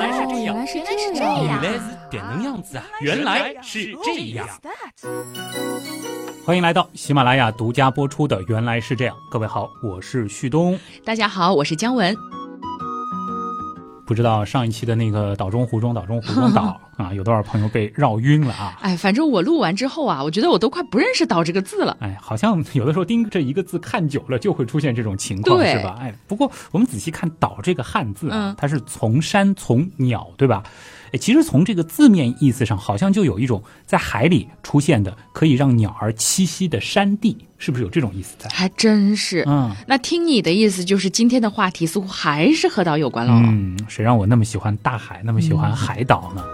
来是这样，原来是原这样来是点能样子啊！原来是这样。欢迎来到喜马拉雅独家播出的《原来是这样》。各位好，我是旭东。大家好，我是姜文。不知道上一期的那个岛中湖中岛中湖中岛 啊，有多少朋友被绕晕了啊？哎，反正我录完之后啊，我觉得我都快不认识“岛”这个字了。哎，好像有的时候盯着一个字看久了，就会出现这种情况，是吧？哎，不过我们仔细看“岛”这个汉字啊，嗯它是从山从鸟，对吧？哎，其实从这个字面意思上，好像就有一种在海里出现的可以让鸟儿栖息的山地，是不是有这种意思在？还真是。嗯那听你的意思，就是今天的话题似乎还是和岛有关了。嗯，谁让我那么喜欢大海，那么喜欢海岛呢？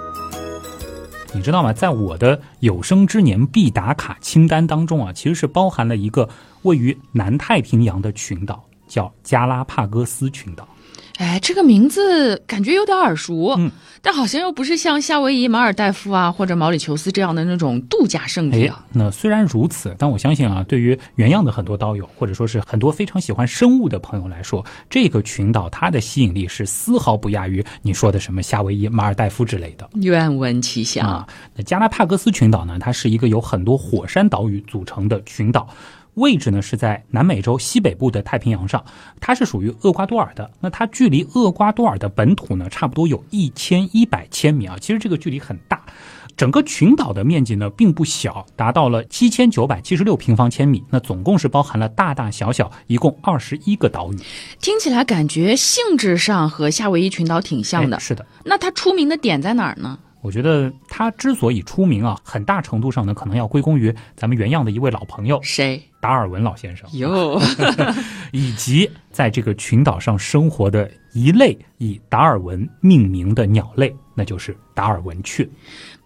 你知道吗？在我的有生之年必打卡清单当中啊，其实是包含了一个位于南太平洋的群岛，叫加拉帕戈斯群岛。哎，这个名字感觉有点耳熟，嗯但好像又不是像夏威夷、马尔代夫啊或者毛里求斯这样的那种度假胜地哎啊。，那虽然如此，但我相信啊，对于原样的很多刀友，或者说是很多非常喜欢生物的朋友来说，这个群岛它的吸引力是丝毫不亚于你说的什么夏威夷、马尔代夫之类的。愿闻其详。啊，那加拉帕戈斯群岛呢，它是一个由很多火山岛屿组成的群岛。位置呢是在南美洲西北部的太平洋上，它是属于厄瓜多尔的。那它距离厄瓜多尔的本土呢，差不多有一千一百千米啊，其实这个距离很大。整个群岛的面积呢并不小，达到了七千九百七十六平方千米。那总共是包含了大大小小一共二十一个岛屿。听起来感觉性质上和夏威夷群岛挺像的哎。是的，那它出名的点在哪儿呢？我觉得它之所以出名啊，很大程度上呢，可能要归功于咱们原样的一位老朋友谁？达尔文老先生。哟，以及在这个群岛上生活的一类以达尔文命名的鸟类，那就是达尔文雀。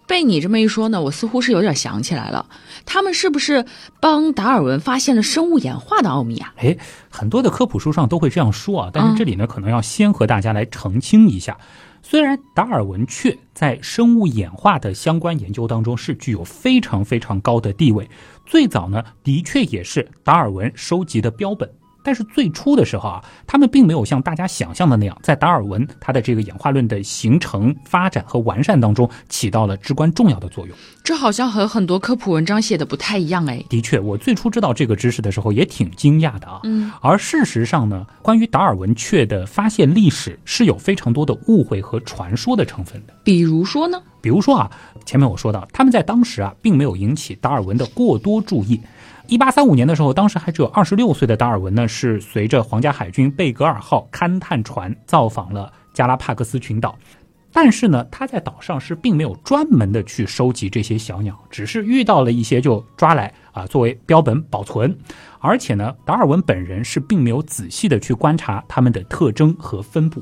被你这么一说呢，我似乎是有点想起来了，他们是不是帮达尔文发现了生物演化的奥秘啊？哎，很多的科普书上都会这样说啊，但是这里呢，可能要先和大家来澄清一下。虽然达尔文雀在生物演化的相关研究当中是具有非常非常高的地位，最早呢，的确也是达尔文收集的标本。但是最初的时候啊，他们并没有像大家想象的那样，在达尔文他的这个演化论的形成、发展和完善当中起到了至关重要的作用。这好像和很多科普文章写的不太一样哎。的确，我最初知道这个知识的时候也挺惊讶的啊。嗯，而事实上呢，关于达尔文雀的发现历史是有非常多的误会和传说的成分的。比如说呢？比如说啊，前面我说到，他们在当时啊，并没有引起达尔文的过多注意。一八三五年的时候，当时还只有二十六岁的达尔文呢，是随着皇家海军贝格尔号勘探船造访了加拉帕戈斯群岛。但是呢，他在岛上是并没有专门的去收集这些小鸟，只是遇到了一些就抓来啊作为标本保存。而且呢，达尔文本人是并没有仔细的去观察它们的特征和分布，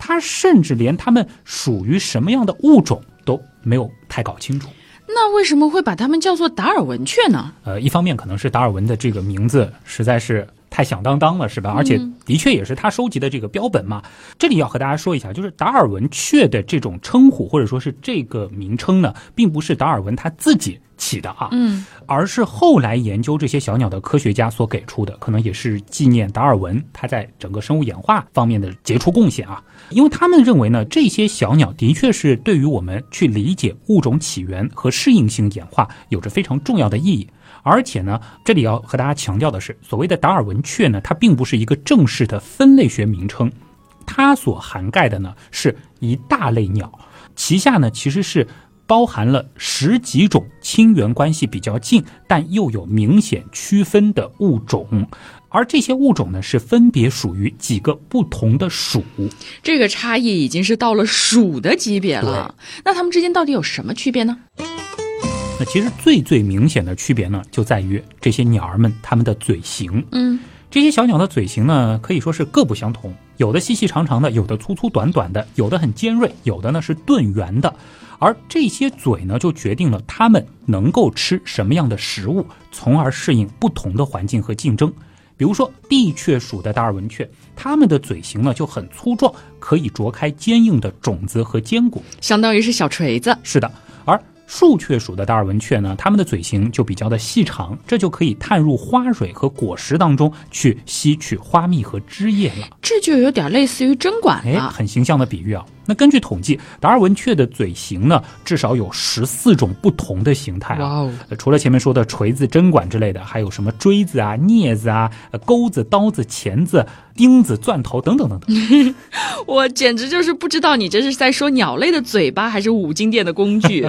他甚至连它们属于什么样的物种都没有太搞清楚。那为什么会把它们叫做达尔文雀呢？呃，一方面可能是达尔文的这个名字实在是太响当当了，是吧？而且的确也是他收集的这个标本嘛。这里要和大家说一下，就是达尔文雀的这种称呼或者说是这个名称呢，并不是达尔文他自己起的啊，嗯，而是后来研究这些小鸟的科学家所给出的，可能也是纪念达尔文他在整个生物演化方面的杰出贡献啊。因为他们认为呢，这些小鸟的确是对于我们去理解物种起源和适应性演化有着非常重要的意义。而且呢，这里要和大家强调的是，所谓的达尔文雀呢，它并不是一个正式的分类学名称，它所涵盖的呢是一大类鸟，旗下呢其实是包含了十几种亲缘关系比较近，但又有明显区分的物种。而这些物种呢，是分别属于几个不同的属。这个差异已经是到了属的级别了。那它们之间到底有什么区别呢？那其实最最明显的区别呢，就在于这些鸟儿们它们的嘴型。嗯，这些小鸟的嘴型呢，可以说是各不相同，有的细细长长的，有的粗粗短短的，有的很尖锐，有的呢是钝圆的。而这些嘴呢，就决定了它们能够吃什么样的食物，从而适应不同的环境和竞争。比如说地雀属的达尔文雀，它们的嘴型呢就很粗壮，可以啄开坚硬的种子和坚果。相当于是小锤子。是的，而树雀属的达尔文雀呢，它们的嘴型就比较的细长，这就可以探入花蕊和果实当中去吸取花蜜和汁液了。这就有点类似于针管哎，了。很形象的比喻啊。那根据统计，达尔文雀的嘴型呢，至少有十四种不同的形态除了前面说的锤子、针管之类的，还有什么锥子啊、镊子啊、呃钩子、刀子、钳子、钉子、钻头等等等等。我简直就是不知道你这是在说鸟类的嘴巴，还是五金店的工具。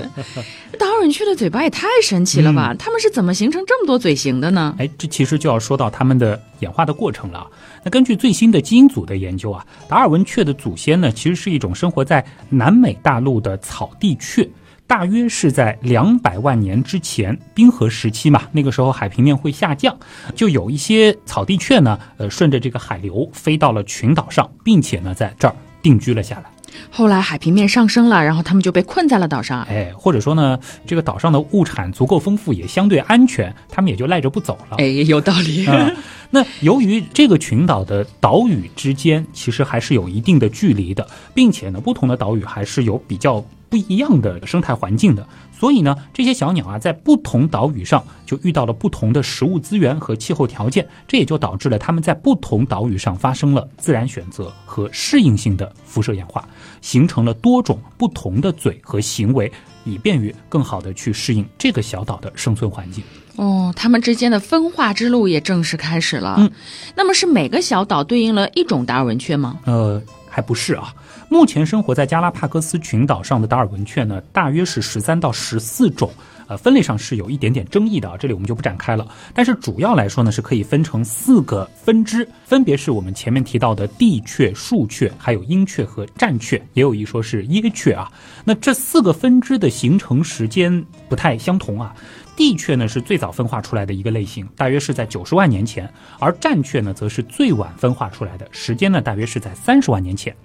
达尔文雀的嘴巴也太神奇了吧？它们是怎么形成这么多嘴型的呢？哎，这其实就要说到它们的演化的过程了啊。那根据最新的基因组的研究啊，达尔文雀的祖先呢，其实是一种生活在南美大陆的草地雀。大约是在两百万年之前，冰河时期嘛，那个时候海平面会下降，就有一些草地雀呢，呃，顺着这个海流飞到了群岛上，并且呢，在这儿定居了下来。后来海平面上升了，然后他们就被困在了岛上。哎，或者说呢，这个岛上的物产足够丰富，也相对安全，他们也就赖着不走了。哎，有道理。啊，那由于这个群岛的岛屿之间其实还是有一定的距离的，并且呢，不同的岛屿还是有比较不一样的生态环境的，所以呢，这些小鸟啊，在不同岛屿上就遇到了不同的食物资源和气候条件，这也就导致了它们在不同岛屿上发生了自然选择和适应性的辐射演化，形成了多种不同的嘴和行为，以便于更好的去适应这个小岛的生存环境。哦，它们之间的分化之路也正式开始了。嗯，那么是每个小岛对应了一种达尔文雀吗？呃，还不是啊。目前生活在加拉帕戈斯群岛上的达尔文雀呢，大约是十三到十四种。呃，分类上是有一点点争议的啊，这里我们就不展开了。但是主要来说呢，是可以分成四个分支，分别是我们前面提到的地雀、树雀，还有鹰雀和战雀，也有一说是椰雀啊。那这四个分支的形成时间不太相同啊。地雀呢是最早分化出来的一个类型，大约是在九十万年前，而战雀呢则是最晚分化出来的，时间呢大约是在三十万年前。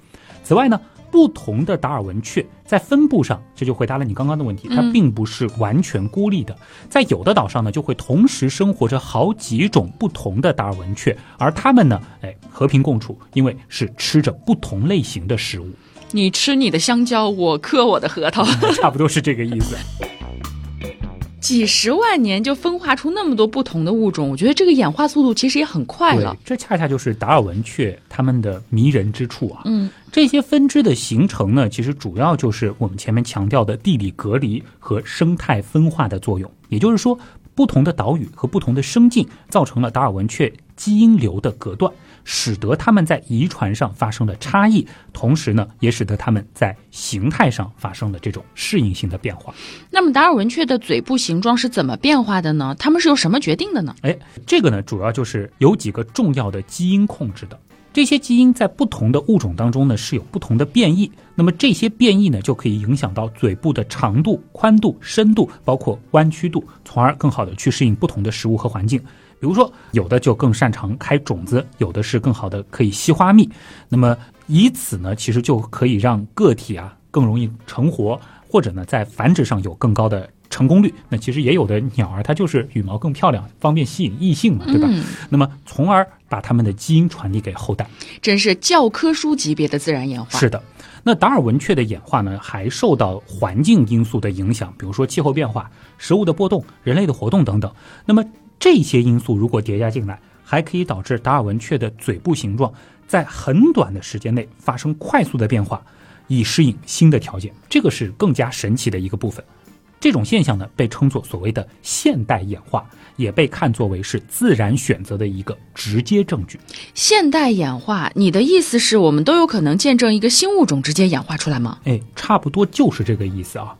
此外呢，不同的达尔文雀在分布上，这就回答了你刚刚的问题，它并不是完全孤立的，在有的岛上呢就会同时生活着好几种不同的达尔文雀，而它们呢，哎，和平共处，因为是吃着不同类型的食物，你吃你的香蕉，我嗑我的核桃。差不多是这个意思。几十万年就分化出那么多不同的物种，我觉得这个演化速度其实也很快了。，这恰恰就是达尔文雀它们的迷人之处啊。嗯，这些分支的形成呢，其实主要就是我们前面强调的地理隔离和生态分化的作用。也就是说，不同的岛屿和不同的生境造成了达尔文雀基因流的隔断，使得它们在遗传上发生了差异，同时呢，也使得它们在形态上发生了这种适应性的变化。那么达尔文雀的嘴部形状是怎么变化的呢？它们是由什么决定的呢？哎，这个呢，主要就是有几个重要的基因控制的。这些基因在不同的物种当中呢是有不同的变异，那么这些变异呢就可以影响到嘴部的长度、宽度、深度，包括弯曲度，从而更好的去适应不同的食物和环境。比如说，有的就更擅长开种子，有的是更好的可以吸花蜜。那么以此呢，其实就可以让个体啊更容易成活，或者呢在繁殖上有更高的成功率。那其实也有的鸟儿它就是羽毛更漂亮，方便吸引异性嘛，对吧？嗯那么从而把它们的基因传递给后代。真是教科书级别的自然演化。是的，那达尔文雀的演化呢，还受到环境因素的影响，比如说气候变化、食物的波动、人类的活动等等。那么这些因素如果叠加进来，还可以导致达尔文雀的嘴部形状在很短的时间内发生快速的变化，以适应新的条件。这个是更加神奇的一个部分。这种现象呢，被称作所谓的现代演化，也被看作为是自然选择的一个直接证据。现代演化，你的意思是我们都有可能见证一个新物种直接演化出来吗？哎，差不多就是这个意思啊。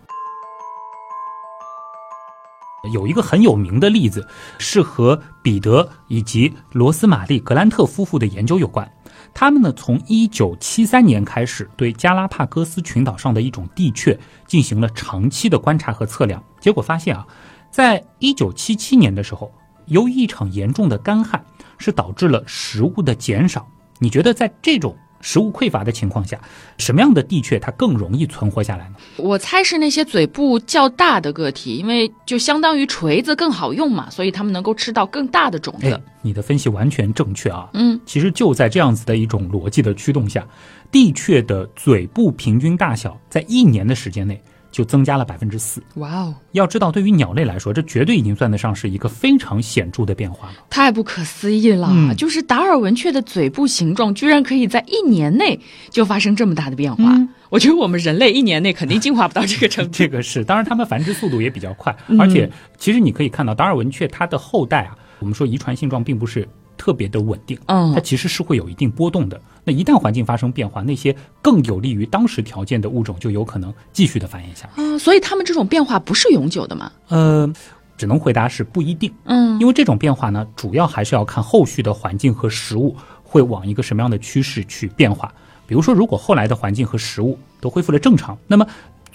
有一个很有名的例子，是和彼得以及罗斯玛丽·格兰特夫妇的研究有关。他们呢，从1973年开始，对加拉帕戈斯群岛上的一种地雀进行了长期的观察和测量。结果发现啊，在1977年的时候，由于一场严重的干旱，是导致了食物的减少。你觉得在这种食物匮乏的情况下，什么样的地雀它更容易存活下来呢？我猜是那些嘴部较大的个体，因为就相当于锤子更好用嘛，所以它们能够吃到更大的种哎子。，你的分析完全正确啊。嗯，其实就在这样子的一种逻辑的驱动下，地雀的嘴部平均大小在一年的时间内就增加了百分之四。哇哦，要知道，对于鸟类来说，这绝对已经算得上是一个非常显著的变化了。太不可思议了！嗯就是达尔文雀的嘴部形状居然可以在一年内就发生这么大的变化。嗯我觉得我们人类一年内肯定进化不到这个 程度。这个是，当然它们繁殖速度也比较快，嗯而且其实你可以看到达尔文雀它的后代啊，我们说遗传性状并不是特别的稳定，嗯它其实是会有一定波动的。那一旦环境发生变化，那些更有利于当时条件的物种就有可能继续的繁衍下去。啊，所以它们这种变化不是永久的吗？呃，只能回答是不一定，嗯因为这种变化呢，主要还是要看后续的环境和食物会往一个什么样的趋势去变化。比如说，如果后来的环境和食物都恢复了正常，那么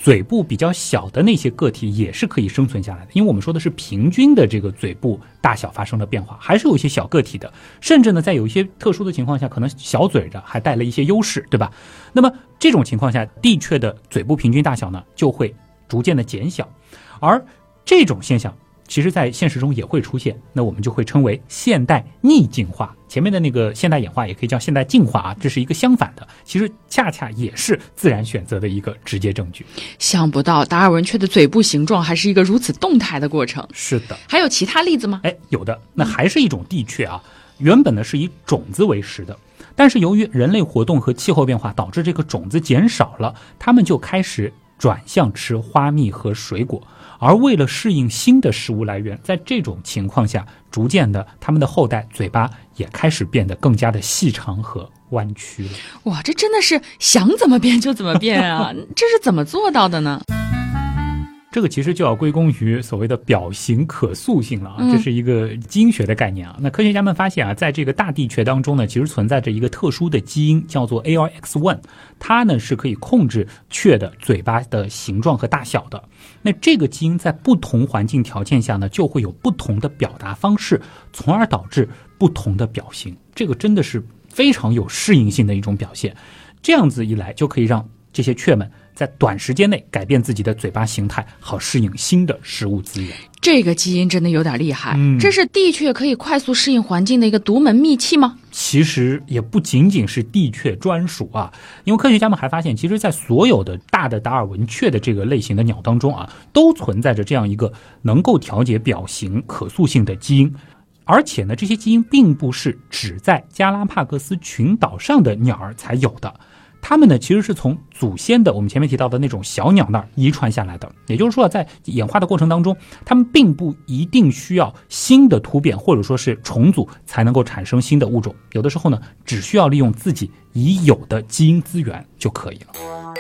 嘴部比较小的那些个体也是可以生存下来的，因为我们说的是平均的这个嘴部大小发生了变化，还是有一些小个体的，甚至呢，在有一些特殊的情况下，可能小嘴的还带了一些优势，对吧？那么这种情况下，地雀的嘴部平均大小呢就会逐渐的减小，而这种现象其实在现实中也会出现，那我们就会称为现代逆进化。前面的那个现代演化也可以叫现代进化啊，这是一个相反的，其实恰恰也是自然选择的一个直接证据。想不到达尔文雀的嘴部形状还是一个如此动态的过程。是的，还有其他例子吗？哎，有的，那还是一种地雀啊，原本呢是以种子为食的，但是由于人类活动和气候变化导致这个种子减少了，它们就开始转向吃花蜜和水果。而为了适应新的食物来源，在这种情况下，逐渐的，他们的后代嘴巴也开始变得更加的细长和弯曲了。哇，这真的是想怎么变就怎么变啊！这是怎么做到的呢？这个其实就要归功于所谓的表型可塑性了啊，嗯这是一个基因学的概念啊。那科学家们发现啊，在这个大地雀当中呢，其实存在着一个特殊的基因，叫做 ARX1，它呢是可以控制雀的嘴巴的形状和大小的。那这个基因在不同环境条件下呢，就会有不同的表达方式，从而导致不同的表型。这个真的是非常有适应性的一种表现。这样子一来，就可以让这些雀们在短时间内改变自己的嘴巴形态，好适应新的食物资源。这个基因真的有点厉害，嗯这是地雀可以快速适应环境的一个独门秘器吗？其实也不仅仅是地雀专属啊，因为科学家们还发现，其实，在所有的大的达尔文雀的这个类型的鸟当中啊，都存在着这样一个能够调节表型可塑性的基因。而且呢，这些基因并不是只在加拉帕戈斯群岛上的鸟儿才有的，它们呢其实是从祖先的我们前面提到的那种小鸟那儿遗传下来的。也就是说，在演化的过程当中，它们并不一定需要新的突变或者说是重组才能够产生新的物种，有的时候呢，只需要利用自己已有的基因资源就可以了。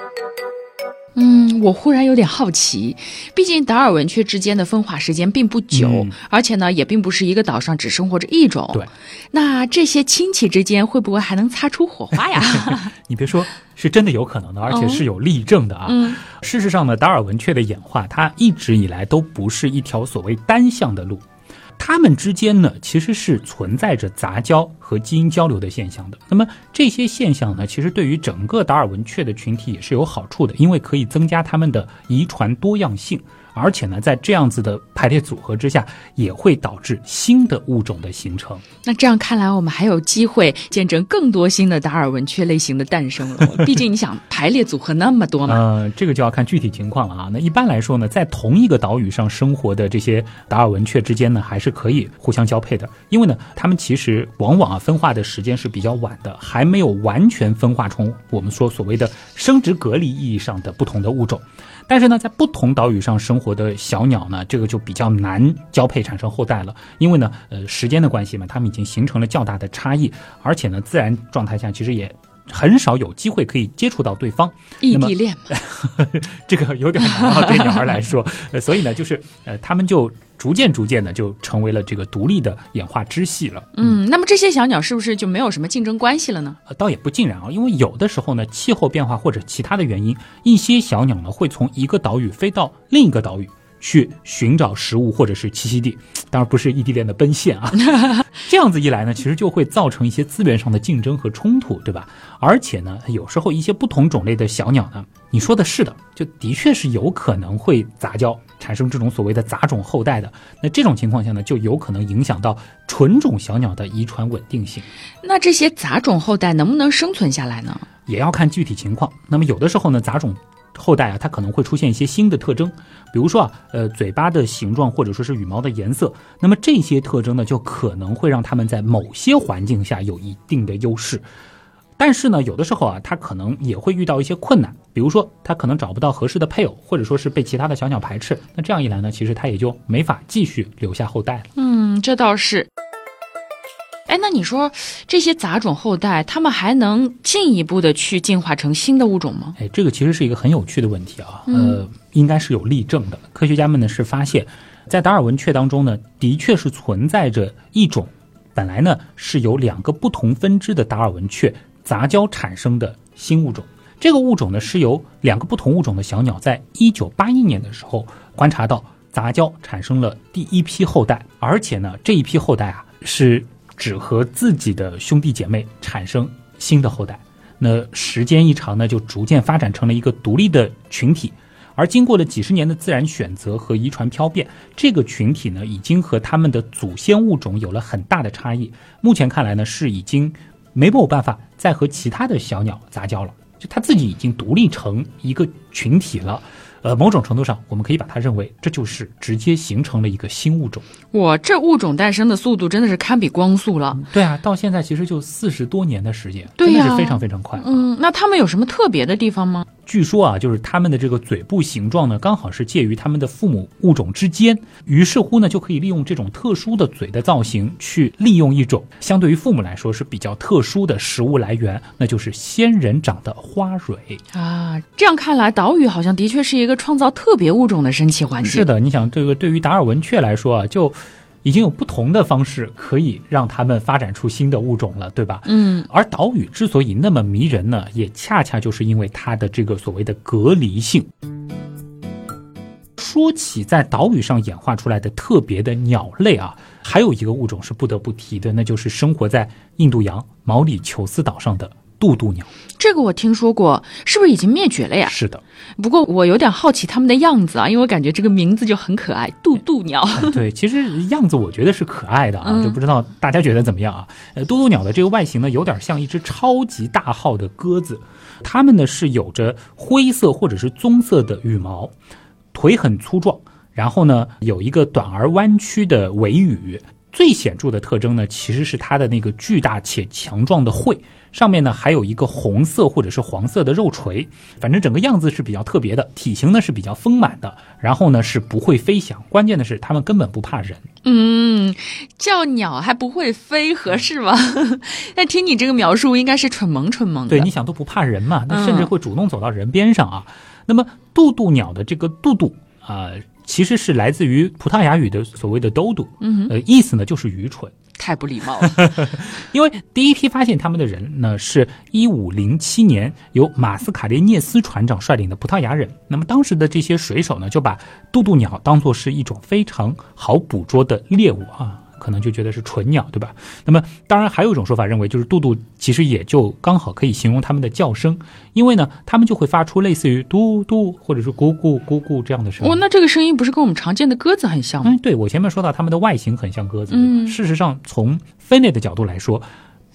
嗯，我忽然有点好奇，毕竟达尔文雀之间的分化时间并不久，嗯而且呢，也并不是一个岛上只生活着一种。对，那这些亲戚之间会不会还能擦出火花呀？你别说，是真的有可能的，而且是有例证的啊。嗯事实上呢，达尔文雀的演化，它一直以来都不是一条所谓单向的路，它们之间呢其实是存在着杂交和基因交流的现象的。那么这些现象呢，其实对于整个达尔文雀的群体也是有好处的，因为可以增加它们的遗传多样性。而且呢，在这样子的排列组合之下，也会导致新的物种的形成。那这样看来，我们还有机会见证更多新的达尔文雀类型的诞生了。毕竟你想，排列组合那么多嘛。呃，这个就要看具体情况了啊。那一般来说呢，在同一个岛屿上生活的这些达尔文雀之间呢，还是可以互相交配的，因为呢，它们其实往往啊分化的时间是比较晚的，还没有完全分化成我们说所谓的生殖隔离意义上的不同的物种。但是呢，在不同岛屿上生活的小鸟呢，这个就比较难交配产生后代了，因为呢，呃，时间的关系嘛，它们已经形成了较大的差异，而且呢，自然状态下其实也很少有机会可以接触到对方。异地恋嘛，这个有点难啊，对女孩来说，呃，所以呢，就是呃，他们就逐渐逐渐的就成为了这个独立的演化支系了。嗯，那么这些小鸟是不是就没有什么竞争关系了呢？呃，倒也不尽然啊，因为有的时候呢，气候变化或者其他的原因，一些小鸟呢会从一个岛屿飞到另一个岛屿去寻找食物或者是栖息地，当然不是异地恋的奔现啊。这样子一来呢，其实就会造成一些资源上的竞争和冲突，对吧？而且呢，有时候一些不同种类的小鸟呢，你说的是的，就的确是有可能会杂交，产生这种所谓的杂种后代的。那这种情况下呢，就有可能影响到纯种小鸟的遗传稳定性。那这些杂种后代能不能生存下来呢？也要看具体情况。那么有的时候呢，杂种后代啊，它可能会出现一些新的特征，比如说啊，呃，嘴巴的形状或者说是羽毛的颜色，那么这些特征呢，就可能会让它们在某些环境下有一定的优势。但是呢，有的时候啊，它可能也会遇到一些困难，比如说它可能找不到合适的配偶，或者说是被其他的小鸟排斥。那这样一来呢，其实它也就没法继续留下后代了。嗯，这倒是。哎，那你说这些杂种后代，他们还能进一步的去进化成新的物种吗？哎，这个其实是一个很有趣的问题啊。呃，应该是有例证的。科学家们呢是发现，在达尔文雀当中呢，的确是存在着一种本来呢是由两个不同分支的达尔文雀杂交产生的新物种。这个物种呢是由两个不同物种的小鸟在一九八一年的时候观察到杂交产生了第一批后代，而且呢这一批后代啊是。只和自己的兄弟姐妹产生新的后代，那时间一长呢，就逐渐发展成了一个独立的群体。而经过了几十年的自然选择和遗传漂变，这个群体呢，已经和他们的祖先物种有了很大的差异。目前看来呢，是已经没有办法再和其他的小鸟杂交了，就它自己已经独立成一个群体了。呃，某种程度上，我们可以把它认为，这就是直接形成了一个新物种。哇，这物种诞生的速度真的是堪比光速了。对啊，到现在其实就四十多年的时间，真的是非常非常快。嗯，那它们有什么特别的地方吗？据说啊，就是它们的这个嘴部形状呢，刚好是介于它们的父母物种之间，于是乎呢，就可以利用这种特殊的嘴的造型，去利用一种相对于父母来说是比较特殊的食物来源，那就是仙人掌的花蕊啊。这样看来，岛屿好像的确是一个创造特别物种的神奇环境。是的，你想这个对于达尔文雀来说啊，就。已经有不同的方式可以让它们发展出新的物种了，对吧？嗯。而岛屿之所以那么迷人呢，也恰恰就是因为它的这个所谓的隔离性。说起在岛屿上演化出来的特别的鸟类啊，还有一个物种是不得不提的，那就是生活在印度洋毛里求斯岛上的。渡渡鸟，这个我听说过，是不是已经灭绝了呀？是的，不过我有点好奇它们的样子啊，因为我感觉这个名字就很可爱，渡渡鸟。对，其实样子我觉得是可爱的啊，就不知道大家觉得怎么样啊？呃，渡渡鸟的这个外形呢，有点像一只超级大号的鸽子，它们呢是有着灰色或者是棕色的羽毛，腿很粗壮，然后呢有一个短而弯曲的尾羽。最显著的特征呢，其实是它的那个巨大且强壮的喙，上面呢还有一个红色或者是黄色的肉锤，反正整个样子是比较特别的，体型呢是比较丰满的，然后呢是不会飞翔，关键的是它们根本不怕人。嗯，叫鸟还不会飞，合适吗？那听你这个描述，应该是蠢萌蠢萌的。对，你想都不怕人嘛，那甚至会主动走到人边上啊。那么渡渡鸟的这个渡渡啊。其实是来自于葡萄牙语的所谓的 “dodo”，呃，意思呢就是愚蠢，太不礼貌了。因为第一批发现他们的人呢，是一五零七年由马斯卡列涅斯船长率领的葡萄牙人。那么当时的这些水手呢，就把渡渡鸟当做是一种非常好捕捉的猎物啊。可能就觉得是纯鸟，对吧？那么当然还有一种说法认为，就是杜杜其实也就刚好可以形容它们的叫声，因为呢，它们就会发出类似于嘟嘟或者是咕咕咕咕这样的声音。哦，那这个声音不是跟我们常见的鸽子很像吗？嗯，对我前面说到它们的外形很像鸽子，嗯，事实上从分类的角度来说，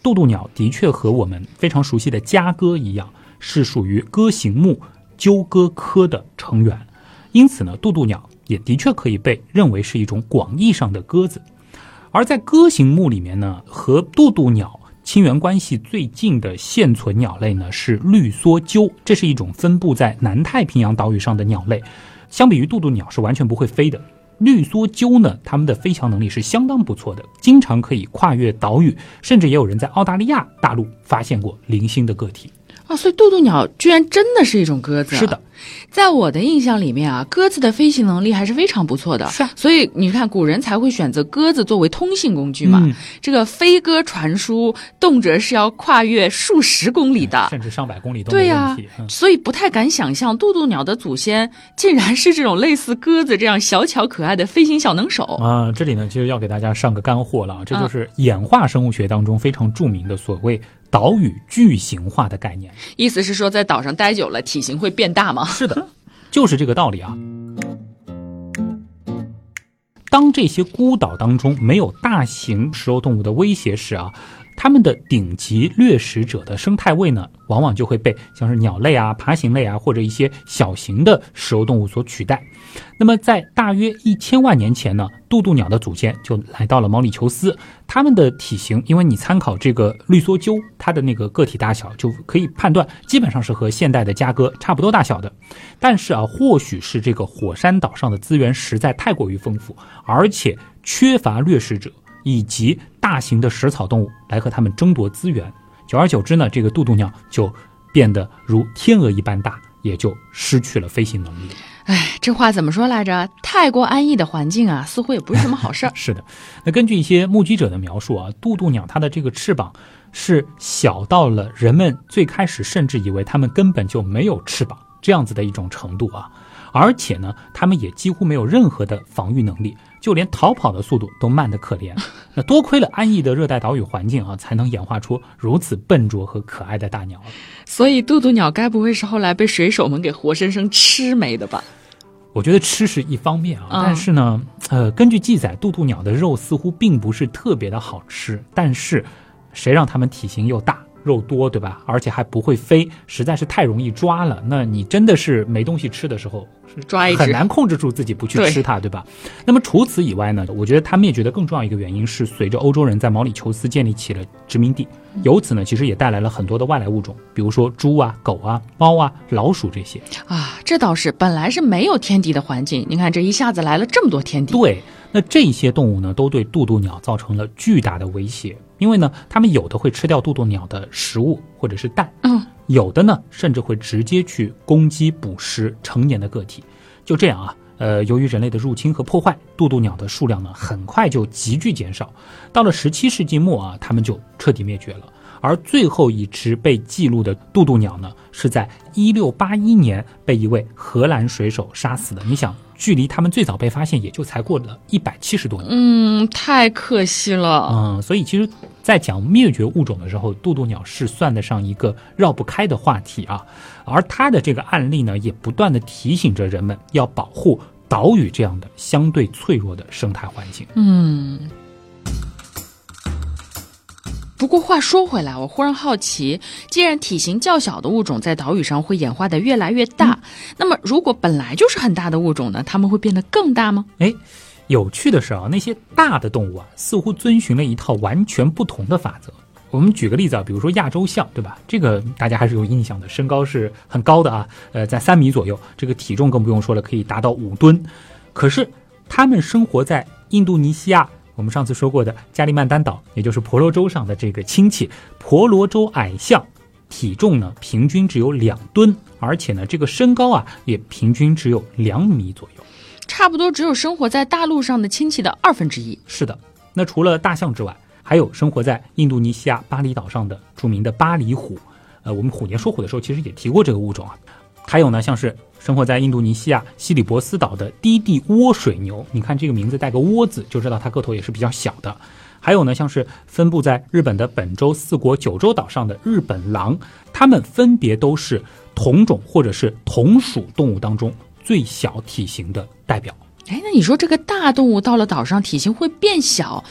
渡渡鸟的确和我们非常熟悉的家鸽一样，是属于鸽形目鸠鸽科的成员，因此呢，渡渡鸟也的确可以被认为是一种广义上的鸽子。而在鸽形目里面呢，和渡渡鸟亲缘关系最近的现存鸟类呢是绿梭鸠，这是一种分布在南太平洋岛屿上的鸟类。相比于渡渡鸟是完全不会飞的，绿梭鸠呢，它们的飞翔能力是相当不错的，经常可以跨越岛屿，甚至也有人在澳大利亚大陆发现过零星的个体。啊，所以渡渡鸟居然真的是一种鸽子。是的。在我的印象里面啊，鸽子的飞行能力还是非常不错的。是啊，所以你看，古人才会选择鸽子作为通信工具嘛。这个飞鸽传书，动辄是要跨越数十公里的，甚至上百公里都没问题。所以不太敢想象，渡渡鸟的祖先竟然是这种类似鸽子这样小巧可爱的飞行小能手啊！这里呢，其实要给大家上个干货了，这就是演化生物学当中非常著名的所谓岛屿巨型化的概念。意思是说，在岛上待久了，体型会变大吗？是的。就是这个道理啊！当这些孤岛当中没有大型食肉动物的威胁时啊，它们的顶级掠食者的生态位呢，往往就会被像是鸟类啊、爬行类啊或者一些小型的食肉动物所取代。那么在大约一千万年前呢，渡渡鸟的祖先就来到了毛里求斯。它们的体型，因为你参考这个绿梭鸠，它的那个个体大小就可以判断，基本上是和现代的家鸽差不多大小的。但是啊，或许是这个火山岛上的资源实在太过于丰富，而且缺乏掠食者以及大型的食草动物来和它们争夺资源。久而久之呢，这个渡渡鸟就变得如天鹅一般大，也就失去了飞行能力。哎，这话怎么说来着？太过安逸的环境啊，似乎也不是什么好事儿。是的，那根据一些目击者的描述啊，渡渡鸟它的这个翅膀是小到了人们最开始甚至以为它们根本就没有翅膀这样子的一种程度啊。而且呢，它们也几乎没有任何的防御能力，就连逃跑的速度都慢得可怜。那多亏了安逸的热带岛屿环境啊，才能演化出如此笨拙和可爱的大鸟。所以，渡渡鸟该不会是后来被水手们给活生生吃没的吧？我觉得吃是一方面啊，但是呢，呃，根据记载，渡渡鸟的肉似乎并不是特别的好吃。但是，谁让它们体型又大？肉多对吧？而且还不会飞，实在是太容易抓了。那你真的是没东西吃的时候，抓一很难控制住自己不去吃它，对吧？那么除此以外呢？我觉得它灭绝的更重要一个原因是，随着欧洲人在毛里求斯建立起了殖民地，由此呢，其实也带来了很多的外来物种，比如说猪啊、狗啊、猫啊、老鼠这些啊。这倒是，本来是没有天敌的环境，你看这一下子来了这么多天敌。对，那这些动物呢，都对渡渡鸟造成了巨大的威胁。因为呢，它们有的会吃掉渡渡鸟的食物或者是蛋，嗯，有的呢甚至会直接去攻击捕食成年的个体。就这样啊，呃，由于人类的入侵和破坏，渡渡鸟的数量呢很快就急剧减少。到了十七世纪末啊，它们就彻底灭绝了。而最后一只被记录的渡渡鸟呢，是在一六八一年被一位荷兰水手杀死的。你想？距离他们最早被发现也就才过了一百七十多年，嗯，太可惜了，嗯，所以其实，在讲灭绝物种的时候，渡渡鸟是算得上一个绕不开的话题啊。而它的这个案例呢，也不断的提醒着人们要保护岛屿这样的相对脆弱的生态环境，嗯。不过话说回来，我忽然好奇，既然体型较小的物种在岛屿上会演化的越来越大，那么如果本来就是很大的物种呢，它们会变得更大吗？哎，有趣的是啊，那些大的动物啊，似乎遵循了一套完全不同的法则。我们举个例子啊，比如说亚洲象，对吧？这个大家还是有印象的，身高是很高的啊，呃，在三米左右，这个体重更不用说了，可以达到五吨。可是它们生活在印度尼西亚。我们上次说过的加利曼丹岛，也就是婆罗洲上的这个亲戚婆罗洲矮象，体重呢平均只有两吨，而且呢这个身高啊也平均只有两米左右，差不多只有生活在大陆上的亲戚的二分之一。是的，那除了大象之外，还有生活在印度尼西亚巴厘岛上的著名的巴厘虎。呃，我们虎年说虎的时候，其实也提过这个物种啊。还有呢，像是生活在印度尼西亚西里伯斯岛的低地窝水牛，你看这个名字带个“窝”字，就知道它个头也是比较小的。还有呢，像是分布在日本的本州四国九州岛上的日本狼，它们分别都是同种或者是同属动物当中最小体型的代表。哎，那你说这个大动物到了岛上体型会变小？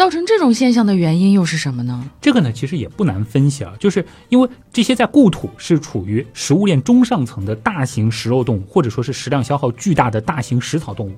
造成这种现象的原因又是什么呢？这个呢，其实也不难分析啊，就是因为这些在故土是处于食物链中上层的大型食肉动物，或者说是食量消耗巨大的大型食草动物，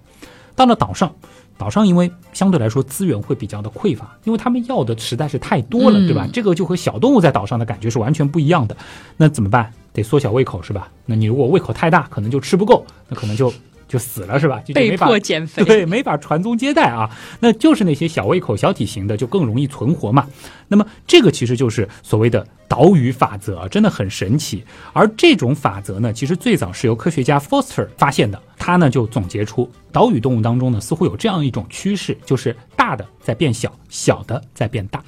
到了岛上，岛上因为相对来说资源会比较的匮乏，因为他们要的实在是太多了，对吧？这个就和小动物在岛上的感觉是完全不一样的。那怎么办？得缩小胃口是吧？那你如果胃口太大，可能就吃不够，那可能就。就死了是吧？就被迫减肥，对，没法传宗接代啊。那就是那些小胃口、小体型的就更容易存活嘛。那么这个其实就是所谓的岛屿法则，真的很神奇。而这种法则呢，其实最早是由科学家 Foster 发现的。他呢就总结出岛屿动物当中呢，似乎有这样一种趋势，就是大的在变小，小的在变大。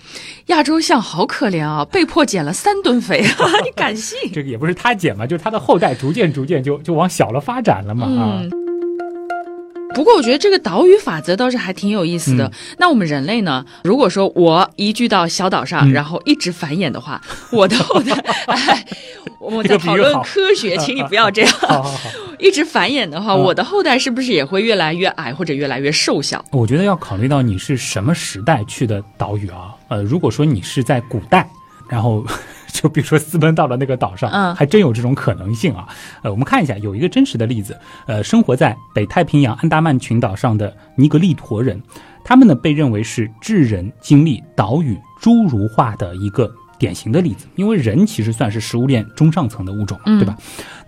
亚洲象好可怜啊，被迫减了三吨肥啊！你敢信？这个也不是他减嘛，就是他的后代逐渐逐渐就就往小了发展了嘛啊。不过我觉得这个岛屿法则倒是还挺有意思的。那我们人类呢？如果说我移居到小岛上，然后一直繁衍的话，我的后代，哎，我们在讨论科学，请你不要这样。一直繁衍的话，我的后代是不是也会越来越矮或者越来越瘦小？我觉得要考虑到你是什么时代去的岛屿啊。呃，如果说你是在古代，然后。就比如说私奔到了那个岛上，嗯，还真有这种可能性啊。呃，我们看一下，有一个真实的例子。呃，生活在北太平洋安达曼群岛上的尼格利陀人，他们呢被认为是智人经历岛屿侏儒化的一个典型的例子。因为人其实算是食物链中上层的物种，对吧？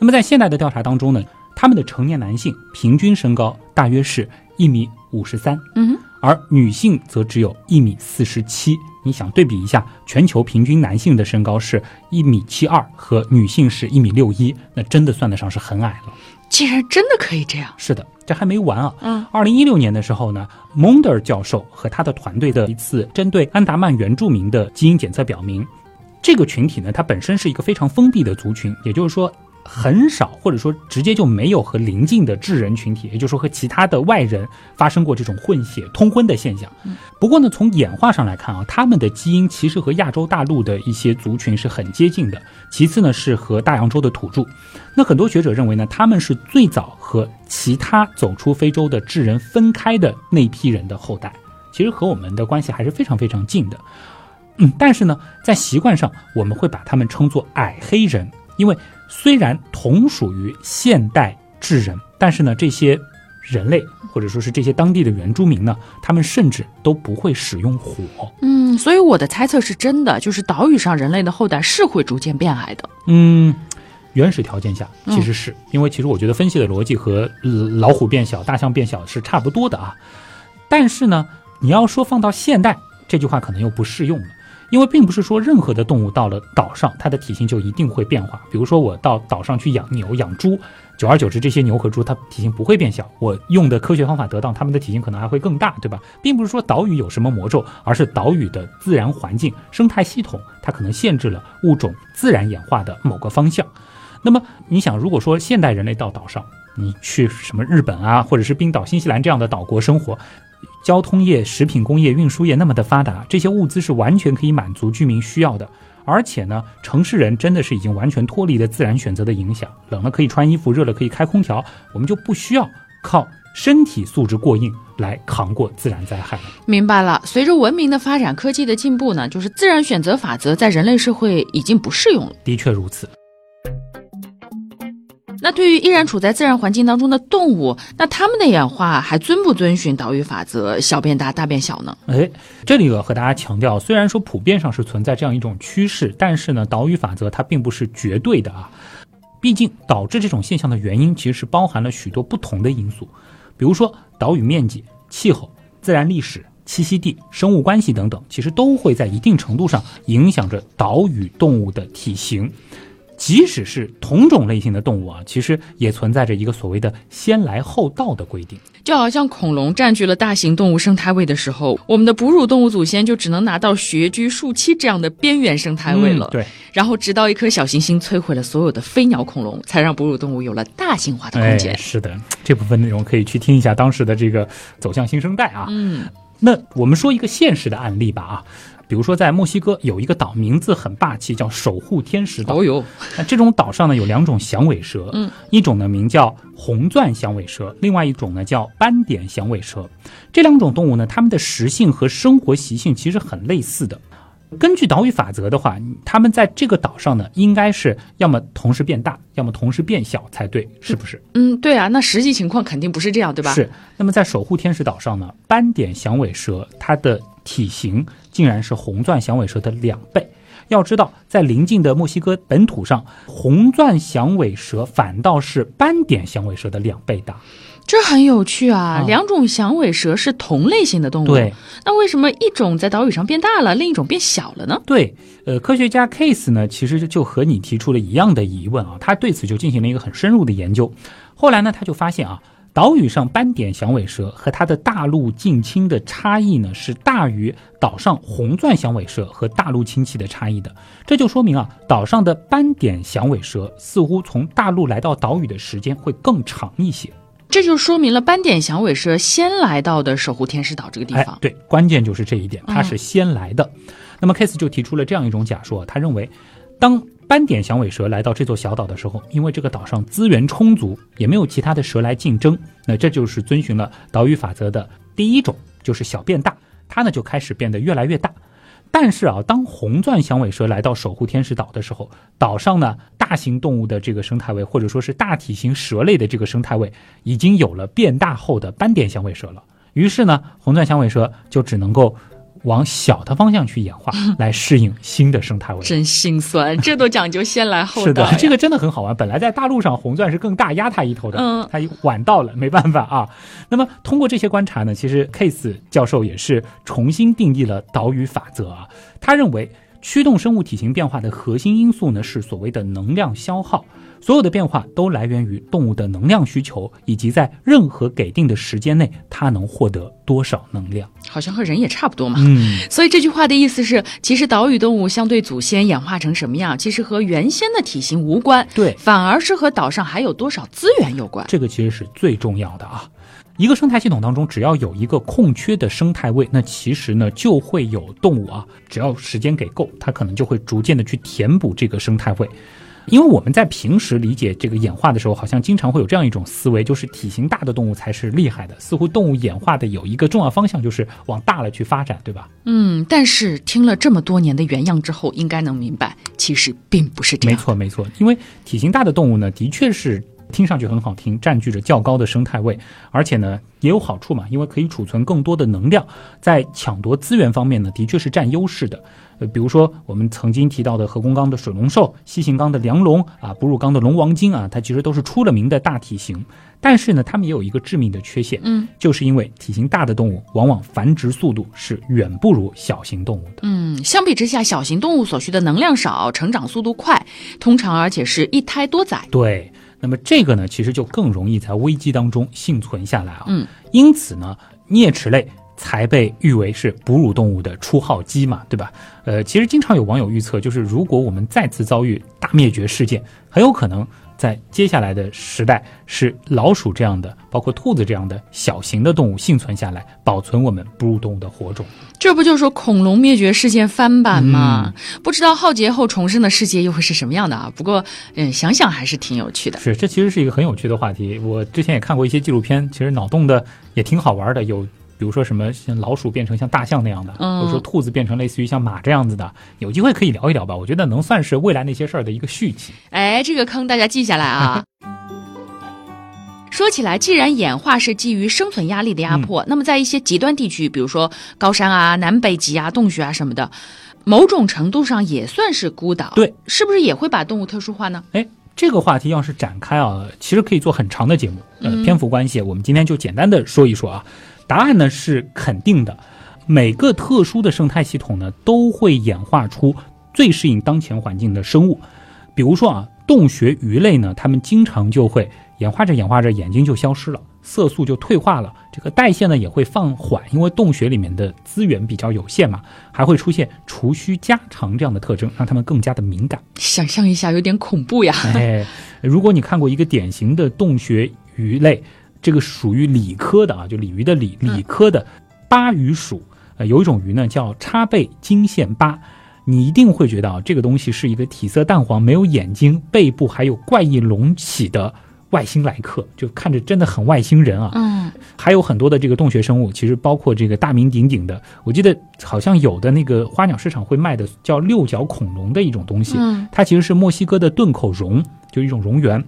那么在现代的调查当中呢，他们的成年男性平均身高大约是一米五十三，嗯，而女性则只有一米四十七。你想对比一下，全球平均男性的身高是一米七二，和女性是一米六一，那真的算得上是很矮了。竟然真的可以这样？是的，这还没完啊。嗯，二零一六年的时候呢，蒙德尔教授和他的团队的一次针对安达曼原住民的基因检测表明，这个群体呢，它本身是一个非常封闭的族群，也就是说。很少，或者说直接就没有和邻近的智人群体，也就是说和其他的外人发生过这种混血通婚的现象。不过呢，从演化上来看啊，他们的基因其实和亚洲大陆的一些族群是很接近的。其次呢，是和大洋洲的土著。那很多学者认为呢，他们是最早和其他走出非洲的智人分开的那批人的后代，其实和我们的关系还是非常非常近的。嗯，但是呢，在习惯上我们会把他们称作矮黑人，因为。虽然同属于现代智人，但是呢，这些人类或者说是这些当地的原住民呢，他们甚至都不会使用火。嗯，所以我的猜测是真的，就是岛屿上人类的后代是会逐渐变矮的。嗯，原始条件下其实是因为其实我觉得分析的逻辑和老虎变小、大象变小是差不多的啊。但是呢，你要说放到现代，这句话可能又不适用了。因为并不是说任何的动物到了岛上，它的体型就一定会变化。比如说，我到岛上去养牛、养猪，久而久之，这些牛和猪它体型不会变小。我用的科学方法得当，它们的体型可能还会更大，对吧？并不是说岛屿有什么魔咒，而是岛屿的自然环境、生态系统，它可能限制了物种自然演化的某个方向。那么，你想，如果说现代人类到岛上，你去什么日本啊，或者是冰岛、新西兰这样的岛国生活？交通业、食品工业、运输业那么的发达，这些物资是完全可以满足居民需要的。而且呢，城市人真的是已经完全脱离了自然选择的影响，冷了可以穿衣服，热了可以开空调，我们就不需要靠身体素质过硬来扛过自然灾害了。明白了，随着文明的发展、科技的进步呢，就是自然选择法则在人类社会已经不适用了。的确如此。那对于依然处在自然环境当中的动物，那它们的演化还遵不遵循岛屿法则，小变大，大变小呢？哎，这里我要和大家强调，虽然说普遍上是存在这样一种趋势，但是呢，岛屿法则它并不是绝对的啊。毕竟导致这种现象的原因其实是包含了许多不同的因素，比如说岛屿面积、气候、自然历史、栖息地、生物关系等等，其实都会在一定程度上影响着岛屿动物的体型。即使是同种类型的动物啊，其实也存在着一个所谓的“先来后到”的规定。就好像恐龙占据了大型动物生态位的时候，我们的哺乳动物祖先就只能拿到穴居树栖这样的边缘生态位了。对，然后直到一颗小行星摧毁了所有的飞鸟恐龙，才让哺乳动物有了大型化的空间。是的，这部分内容可以去听一下当时的这个走向新生代啊。嗯，那我们说一个现实的案例吧啊。比如说，在墨西哥有一个岛，名字很霸气，叫守护天使岛。哦哟，那这种岛上呢有两种响尾蛇，嗯，一种呢名叫红钻响尾蛇，另外一种呢叫斑点响尾蛇。这两种动物呢，它们的食性和生活习性其实很类似的。根据岛屿法则的话，它们在这个岛上呢，应该是要么同时变大，要么同时变小才对，是不是？嗯，对啊，那实际情况肯定不是这样，对吧？是。那么在守护天使岛上呢，斑点响尾蛇它的体型竟然是红钻响尾蛇的两倍。要知道，在邻近的墨西哥本土上，红钻响尾蛇反倒是斑点响尾蛇的两倍大。这很有趣啊！两种响尾蛇是同类型的动物，对，那为什么一种在岛屿上变大了，另一种变小了呢？对，呃，科学家 Case 呢，其实就和你提出了一样的疑问啊，他对此就进行了一个很深入的研究。后来呢，他就发现啊，岛屿上斑点响尾蛇和它的大陆近亲的差异呢，是大于岛上红钻响尾蛇和大陆亲戚的差异的。这就说明啊，岛上的斑点响尾蛇似乎从大陆来到岛屿的时间会更长一些。这就说明了斑点响尾蛇先来到的守护天使岛这个地方。对，关键就是这一点，它是先来的。那么 Case 就提出了这样一种假说，他认为，当斑点响尾蛇来到这座小岛的时候，因为这个岛上资源充足，也没有其他的蛇来竞争，那这就是遵循了岛屿法则的第一种，就是小变大，它呢就开始变得越来越大。但是啊，当红钻响尾蛇来到守护天使岛的时候，岛上呢大型动物的这个生态位，或者说是大体型蛇类的这个生态位，已经有了变大后的斑点响尾蛇了。于是呢，红钻响尾蛇就只能够。往小的方向去演化，来适应新的生态位。真心酸，这都讲究先来后到。是的，这个真的很好玩。本来在大陆上红钻是更大压他一头的，嗯，他晚到了，没办法啊。那么通过这些观察呢，其实 Case 教授也是重新定义了岛屿法则啊。他认为驱动生物体型变化的核心因素呢是所谓的能量消耗。所有的变化都来源于动物的能量需求，以及在任何给定的时间内，它能获得多少能量。好像和人也差不多嘛。嗯，所以这句话的意思是，其实岛屿动物相对祖先演化成什么样，其实和原先的体型无关。对，反而是和岛上还有多少资源有关。这个其实是最重要的啊。一个生态系统当中，只要有一个空缺的生态位，那其实呢就会有动物啊，只要时间给够，它可能就会逐渐的去填补这个生态位。因为我们在平时理解这个演化的时候，好像经常会有这样一种思维，就是体型大的动物才是厉害的。似乎动物演化的有一个重要方向，就是往大了去发展，对吧？嗯，但是听了这么多年的原样之后，应该能明白，其实并不是这样。没错，没错。因为体型大的动物呢，的确是听上去很好听，占据着较高的生态位，而且呢也有好处嘛，因为可以储存更多的能量，在抢夺资源方面呢，的确是占优势的。呃，比如说我们曾经提到的核工纲的水龙兽、西行纲的梁龙啊、哺乳纲的龙王鲸啊，它其实都是出了名的大体型。但是呢，它们也有一个致命的缺陷，嗯，就是因为体型大的动物往往繁殖速度是远不如小型动物的。嗯，相比之下，小型动物所需的能量少，成长速度快，通常而且是一胎多崽。对，那么这个呢，其实就更容易在危机当中幸存下来啊。嗯，因此呢，啮齿类。才被誉为是哺乳动物的出号机嘛，对吧？呃，其实经常有网友预测，就是如果我们再次遭遇大灭绝事件，很有可能在接下来的时代是老鼠这样的，包括兔子这样的小型的动物幸存下来，保存我们哺乳动物的火种。这不就是恐龙灭绝事件翻版吗？不知道浩劫后重生的世界又会是什么样的啊？不过，嗯，想想还是挺有趣的。是，这其实是一个很有趣的话题。我之前也看过一些纪录片，其实脑洞的也挺好玩的，有。比如说什么像老鼠变成像大象那样的，或者说兔子变成类似于像马这样子的，有机会可以聊一聊吧。我觉得能算是未来那些事儿的一个续集。哎，这个坑大家记下来啊。说起来，既然演化是基于生存压力的压迫，那么在一些极端地区，比如说高山啊、南北极啊、洞穴啊什么的，某种程度上也算是孤岛。对，是不是也会把动物特殊化呢？哎，这个话题要是展开啊，其实可以做很长的节目。呃，篇幅关系，我们今天就简单的说一说啊。答案呢是肯定的，每个特殊的生态系统呢都会演化出最适应当前环境的生物。比如说啊，洞穴鱼类呢，它们经常就会演化着演化着，眼睛就消失了，色素就退化了，这个代谢呢也会放缓，因为洞穴里面的资源比较有限嘛，还会出现除须加长这样的特征，让它们更加的敏感。想象一下，有点恐怖呀。哎，如果你看过一个典型的洞穴鱼类。这个属于鲤科的啊，就鲤鱼的鲤，鲤科的巴鱼属，呃，有一种鱼呢叫叉背金线巴，你一定会觉得啊，这个东西是一个体色淡黄、没有眼睛、背部还有怪异隆起的外星来客，就看着真的很外星人啊。嗯，还有很多的这个洞穴生物，其实包括这个大名鼎鼎的，我记得好像有的那个花鸟市场会卖的叫六角恐龙的一种东西，它其实是墨西哥的盾口蝾，就一种蝾螈。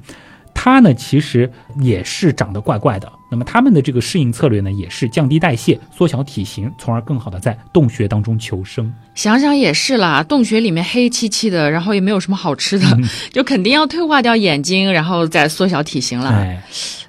它呢，其实也是长得怪怪的。那么它们的这个适应策略呢，也是降低代谢、缩小体型，从而更好的在洞穴当中求生。想想也是啦，洞穴里面黑漆漆的，然后也没有什么好吃的，就肯定要退化掉眼睛，然后再缩小体型了。哎，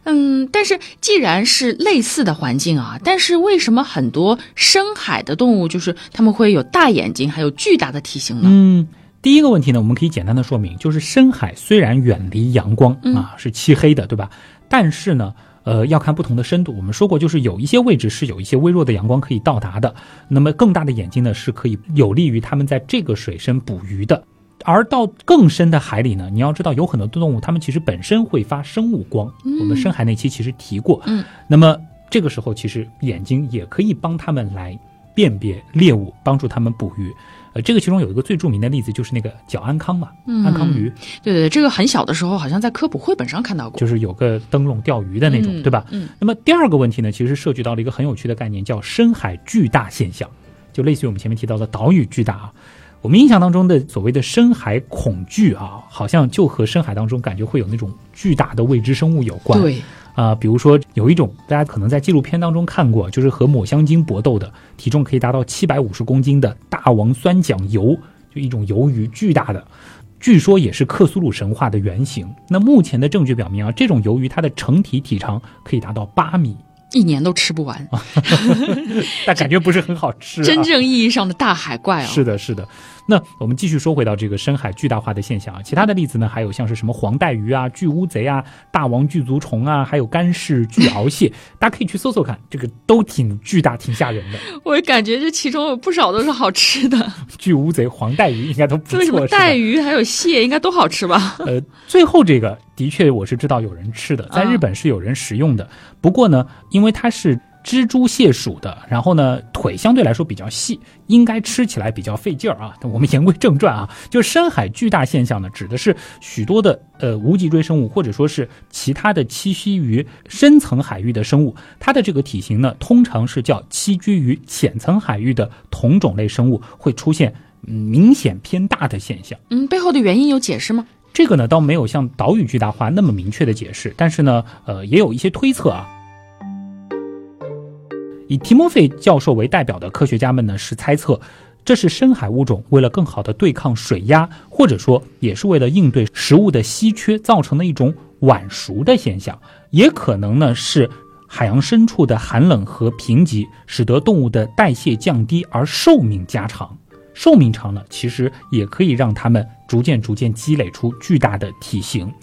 嗯，但是既然是类似的环境啊，但是为什么很多深海的动物就是它们会有大眼睛，还有巨大的体型呢？嗯。第一个问题呢，我们可以简单的说明，就是深海虽然远离阳光啊，是漆黑的，对吧？但是呢，呃，要看不同的深度。我们说过，就是有一些位置是有一些微弱的阳光可以到达的。那么更大的眼睛呢，是可以有利于他们在这个水深捕鱼的。而到更深的海里呢，你要知道有很多动物，它们其实本身会发生物光。我们深海那期其实提过。嗯，那么这个时候其实眼睛也可以帮它们来辨别猎物，帮助它们捕鱼。呃，这个其中有一个最著名的例子就是那个角安康嘛，安康鱼。对对对，这个很小的时候好像在科普绘本上看到过，就是有个灯笼钓鱼的那种，对吧？嗯。那么第二个问题呢，其实涉及到了一个很有趣的概念，叫深海巨大现象，就类似于我们前面提到的岛屿巨大啊。我们印象当中的所谓的深海恐惧啊，好像就和深海当中感觉会有那种巨大的未知生物有关。对。啊，比如说有一种大家可能在纪录片当中看过，就是和抹香鲸搏斗的，体重可以达到七百五十公斤的大王酸桨鱿，就一种鱿鱼，巨大的，据说也是克苏鲁神话的原型。那目前的证据表明啊，这种鱿鱼它的成体体长可以达到八米。一年都吃不完，但感觉不是很好吃。真正意义上的大海怪啊。是的，是的。那我们继续说回到这个深海巨大化的现象啊，其他的例子呢，还有像是什么黄带鱼啊、巨乌贼啊、大王巨足虫啊，还有干式巨鳌蟹，大家可以去搜搜看，这个都挺巨大、挺吓人的。我感觉这其中有不少都是好吃的。巨乌贼、黄带鱼应该都不错。什么带鱼还有蟹应该都好吃吧？呃，最后这个的确我是知道有人吃的，在日本是有人食用的。不过呢，因为它是。蜘蛛蟹属的，然后呢，腿相对来说比较细，应该吃起来比较费劲儿啊。我们言归正传啊，就深海巨大现象呢，指的是许多的呃无脊椎生物，或者说是其他的栖息于深层海域的生物，它的这个体型呢，通常是叫栖居于浅层海域的同种类生物会出现明显偏大的现象。嗯，背后的原因有解释吗？这个呢，倒没有像岛屿巨大化那么明确的解释，但是呢，呃，也有一些推测啊。以提莫菲教授为代表的科学家们呢，是猜测，这是深海物种为了更好的对抗水压，或者说也是为了应对食物的稀缺造成的一种晚熟的现象，也可能呢是海洋深处的寒冷和贫瘠使得动物的代谢降低而寿命加长，寿命长了，其实也可以让它们逐渐逐渐积累出巨大的体型。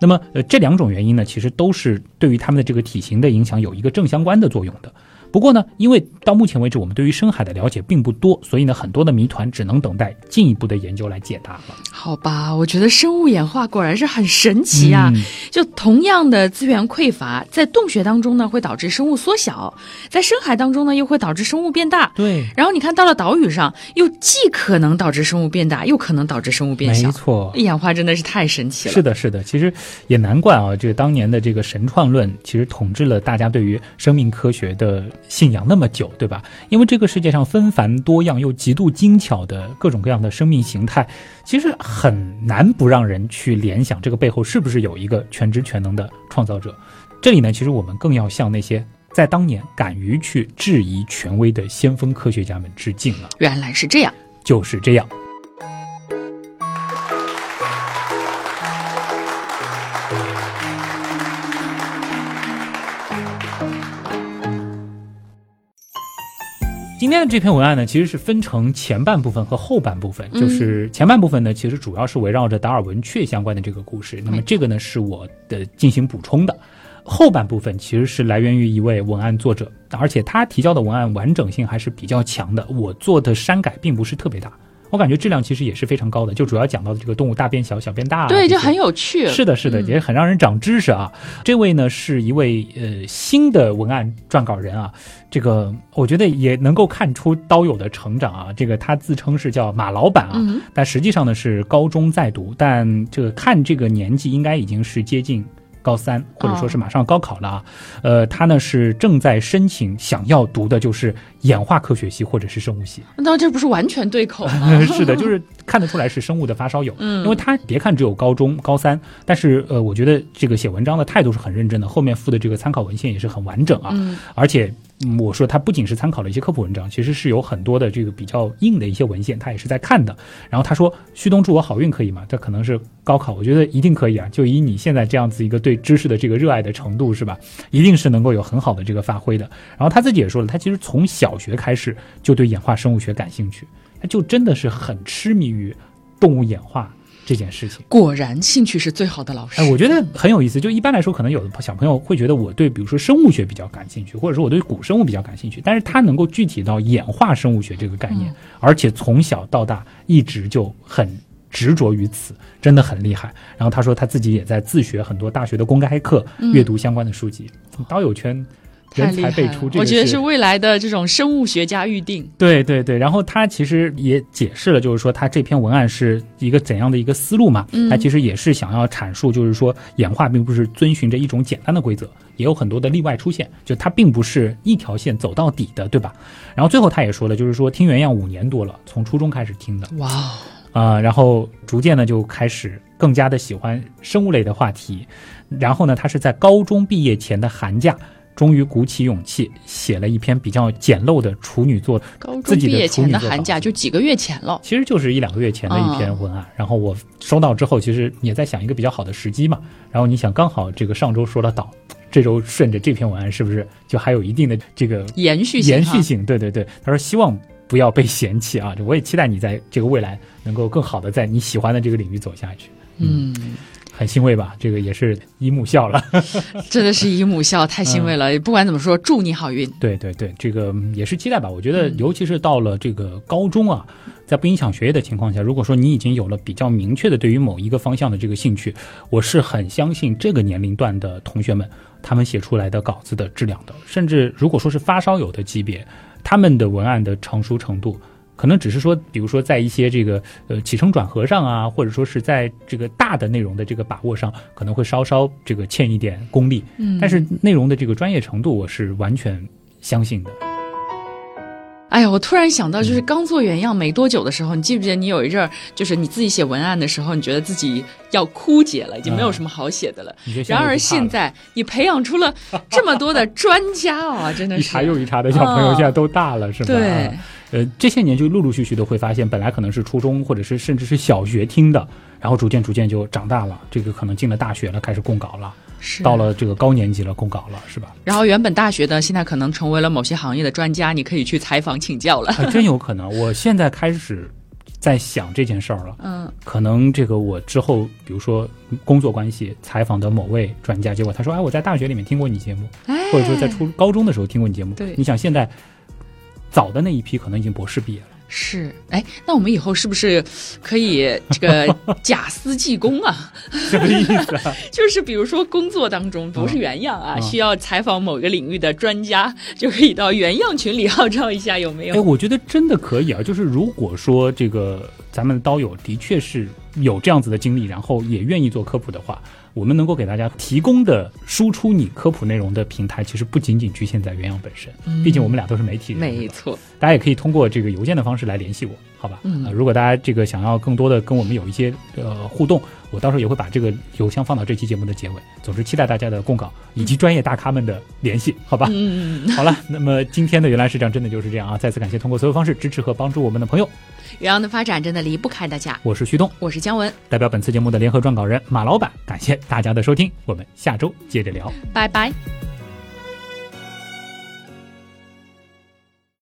那么，呃，这两种原因呢，其实都是对于它们的这个体型的影响有一个正相关的作用的。不过呢，因为到目前为止我们对于深海的了解并不多，所以呢，很多的谜团只能等待进一步的研究来解答了。好吧，我觉得生物演化果然是很神奇啊！就同样的资源匮乏，在洞穴当中呢会导致生物缩小，在深海当中呢又会导致生物变大。对，然后你看到了岛屿上，又既可能导致生物变大，又可能导致生物变小。没错，演化真的是太神奇了。是的，是的，其实也难怪啊，这个当年的这个神创论其实统治了大家对于生命科学的。信仰那么久，对吧？因为这个世界上纷繁多样又极度精巧的各种各样的生命形态，其实很难不让人去联想，这个背后是不是有一个全知全能的创造者？这里呢，其实我们更要向那些在当年敢于去质疑权威的先锋科学家们致敬了。原来是这样，就是这样。今天的这篇文案呢，其实是分成前半部分和后半部分。就是前半部分呢，其实主要是围绕着达尔文雀相关的这个故事。那么这个呢，是我的进行补充的。后半部分其实是来源于一位文案作者，而且他提交的文案完整性还是比较强的。我做的删改并不是特别大。我感觉质量其实也是非常高的，就主要讲到的这个动物大变小，小变大，对，就很有趣。是的，是的，也很让人长知识啊。这位呢是一位呃新的文案撰稿人啊，这个我觉得也能够看出刀友的成长啊。这个他自称是叫马老板啊，但实际上呢是高中在读，但这个看这个年纪应该已经是接近。高三，或者说是马上高考了啊，呃，他呢是正在申请，想要读的就是演化科学系或者是生物系。那这不是完全对口吗？是的，就是看得出来是生物的发烧友。嗯，因为他别看只有高中高三，但是呃，我觉得这个写文章的态度是很认真的，后面附的这个参考文献也是很完整啊，而且。我说他不仅是参考了一些科普文章，其实是有很多的这个比较硬的一些文献，他也是在看的。然后他说：“旭东祝我好运，可以吗？”这可能是高考，我觉得一定可以啊！就以你现在这样子一个对知识的这个热爱的程度，是吧？一定是能够有很好的这个发挥的。然后他自己也说了，他其实从小学开始就对演化生物学感兴趣，他就真的是很痴迷于动物演化。这件事情果然兴趣是最好的老师。哎，我觉得很有意思。就一般来说，可能有的小朋友会觉得我对比如说生物学比较感兴趣，或者说我对古生物比较感兴趣，但是他能够具体到演化生物学这个概念，而且从小到大一直就很执着于此，真的很厉害。然后他说他自己也在自学很多大学的公开课，阅读相关的书籍。刀友圈人才辈出，这个我觉得是未来的这种生物学家预定。对对对，然后他其实也解释了，就是说他这篇文案是一个怎样的一个思路嘛？他其实也是想要阐述，就是说演化并不是遵循着一种简单的规则，也有很多的例外出现，就它并不是一条线走到底的，对吧？然后最后他也说了，就是说听原样五年多了，从初中开始听的，哇，啊，然后逐渐呢就开始更加的喜欢生物类的话题，然后呢，他是在高中毕业前的寒假。终于鼓起勇气写了一篇比较简陋的处女作，高中毕业前的寒假就几个月前了，其实就是一两个月前的一篇文案。然后我收到之后，其实也在想一个比较好的时机嘛。然后你想，刚好这个上周说了导，这周顺着这篇文案，是不是就还有一定的这个延续性延续性？对对对，他说希望不要被嫌弃啊！我也期待你在这个未来能够更好的在你喜欢的这个领域走下去。嗯。很欣慰吧？这个也是姨母笑了，真的是姨母笑，太欣慰了。不管怎么说，祝你好运。对对对，这个也是期待吧。我觉得，尤其是到了这个高中啊，在不影响学业的情况下，如果说你已经有了比较明确的对于某一个方向的这个兴趣，我是很相信这个年龄段的同学们，他们写出来的稿子的质量的。甚至如果说是发烧友的级别，他们的文案的成熟程度。可能只是说，比如说在一些这个呃起承转合上啊，或者说是在这个大的内容的这个把握上，可能会稍稍这个欠一点功力。嗯，但是内容的这个专业程度，我是完全相信的。哎呀，我突然想到，就是刚做原样没多久的时候，你记不记得你有一阵儿，就是你自己写文案的时候，你觉得自己要枯竭了，已经没有什么好写的了。然而现在你培养出了这么多的专家啊，真的是一茬又一茬的小朋友，现在都大了，是吧？对。呃，这些年就陆陆续续的会发现，本来可能是初中或者是甚至是小学听的，然后逐渐逐渐就长大了，这个可能进了大学了，开始供稿了，是到了这个高年级了，供稿了，是吧？然后原本大学的，现在可能成为了某些行业的专家，你可以去采访请教了。还真有可能，我现在开始在想这件事儿了。嗯，可能这个我之后，比如说工作关系采访的某位专家，结果他说，哎，我在大学里面听过你节目，或者说在初高中的时候听过你节目。对，你想现在。早的那一批可能已经博士毕业了。是，哎，那我们以后是不是可以这个 假私济公啊？什么意思？啊 就是比如说工作当中不是原样啊，需要采访某个领域的专家，就可以到原样群里号召一下，有没有？哎，我觉得真的可以啊。就是如果说这个咱们的刀友的确是有这样子的经历，然后也愿意做科普的话。我们能够给大家提供的输出你科普内容的平台，其实不仅仅局限在原样本身。毕竟我们俩都是媒体人，没错。大家也可以通过这个邮件的方式来联系我，好吧？嗯。如果大家这个想要更多的跟我们有一些呃互动，我到时候也会把这个邮箱放到这期节目的结尾。总之，期待大家的供稿以及专业大咖们的联系，好吧？嗯。好了，那么今天的原来是这样，真的就是这样啊！再次感谢通过所有方式支持和帮助我们的朋友。远洋的发展真的离不开大家。我是旭东，我是姜文，代表本次节目的联合撰稿人马老板，感谢大家的收听，我们下周接着聊，拜拜。